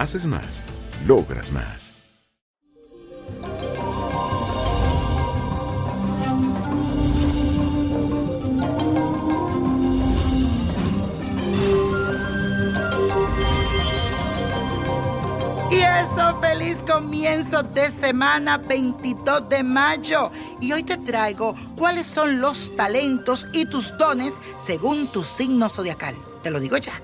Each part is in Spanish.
Haces más, logras más. Y eso, feliz comienzo de semana 22 de mayo. Y hoy te traigo cuáles son los talentos y tus dones según tu signo zodiacal. Te lo digo ya.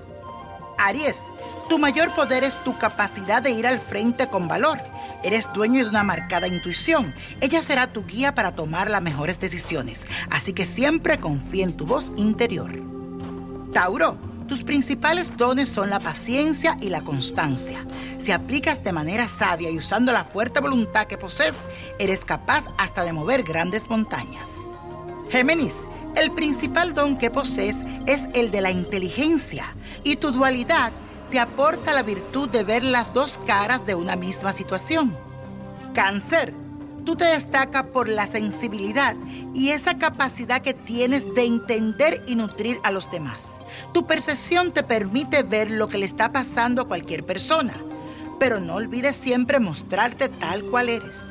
Aries, tu mayor poder es tu capacidad de ir al frente con valor. Eres dueño de una marcada intuición. Ella será tu guía para tomar las mejores decisiones. Así que siempre confía en tu voz interior. Tauro, tus principales dones son la paciencia y la constancia. Si aplicas de manera sabia y usando la fuerte voluntad que posees, eres capaz hasta de mover grandes montañas. Géminis, el principal don que posees es el de la inteligencia y tu dualidad te aporta la virtud de ver las dos caras de una misma situación. Cáncer, tú te destacas por la sensibilidad y esa capacidad que tienes de entender y nutrir a los demás. Tu percepción te permite ver lo que le está pasando a cualquier persona, pero no olvides siempre mostrarte tal cual eres.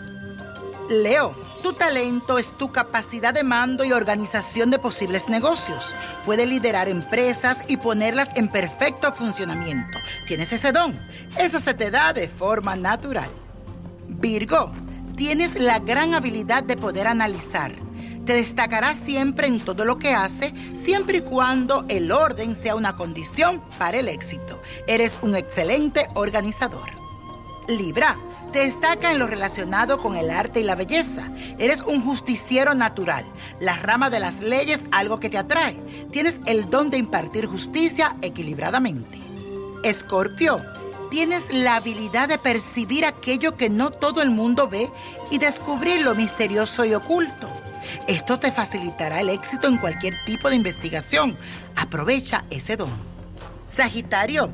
Leo, tu talento es tu capacidad de mando y organización de posibles negocios. Puedes liderar empresas y ponerlas en perfecto funcionamiento. Tienes ese don. Eso se te da de forma natural. Virgo, tienes la gran habilidad de poder analizar. Te destacarás siempre en todo lo que hace, siempre y cuando el orden sea una condición para el éxito. Eres un excelente organizador. Libra, destaca en lo relacionado con el arte y la belleza. Eres un justiciero natural. La rama de las leyes, algo que te atrae. Tienes el don de impartir justicia equilibradamente. Escorpio, tienes la habilidad de percibir aquello que no todo el mundo ve y descubrir lo misterioso y oculto. Esto te facilitará el éxito en cualquier tipo de investigación. Aprovecha ese don. Sagitario,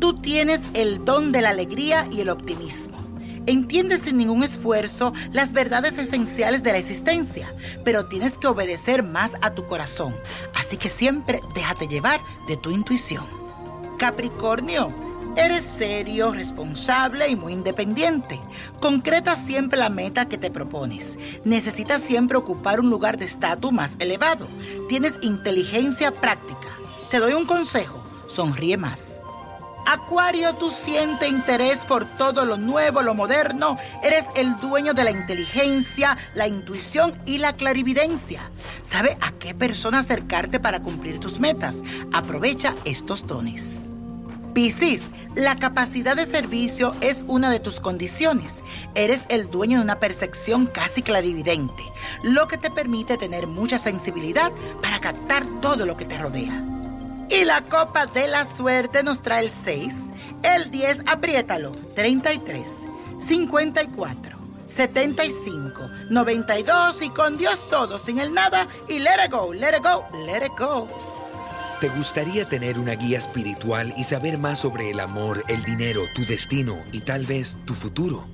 tú tienes el don de la alegría y el optimismo. Entiendes sin ningún esfuerzo las verdades esenciales de la existencia, pero tienes que obedecer más a tu corazón. Así que siempre déjate llevar de tu intuición. Capricornio, eres serio, responsable y muy independiente. Concreta siempre la meta que te propones. Necesitas siempre ocupar un lugar de estatus más elevado. Tienes inteligencia práctica. Te doy un consejo, sonríe más. Acuario, tú sientes interés por todo lo nuevo, lo moderno. Eres el dueño de la inteligencia, la intuición y la clarividencia. ¿Sabe a qué persona acercarte para cumplir tus metas? Aprovecha estos dones. Piscis, la capacidad de servicio es una de tus condiciones. Eres el dueño de una percepción casi clarividente, lo que te permite tener mucha sensibilidad para captar todo lo que te rodea. Y la copa de la suerte nos trae el 6, El 10, apriétalo. 33, 54, 75, 92 y con Dios todo, sin el nada y let it go, let it go, let it go. ¿Te gustaría tener una guía espiritual y saber más sobre el amor, el dinero, tu destino y tal vez tu futuro?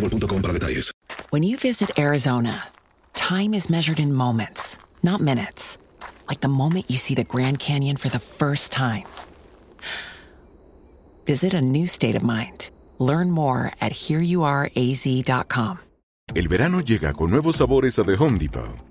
boostmobile.com para detalles. When you visit Arizona, time is measured in moments, not minutes. Like the moment you see the Grand Canyon for the first time. Visit a new state of mind. Learn more at hereyouareaz.com. El verano llega con nuevos sabores a The Home Depot.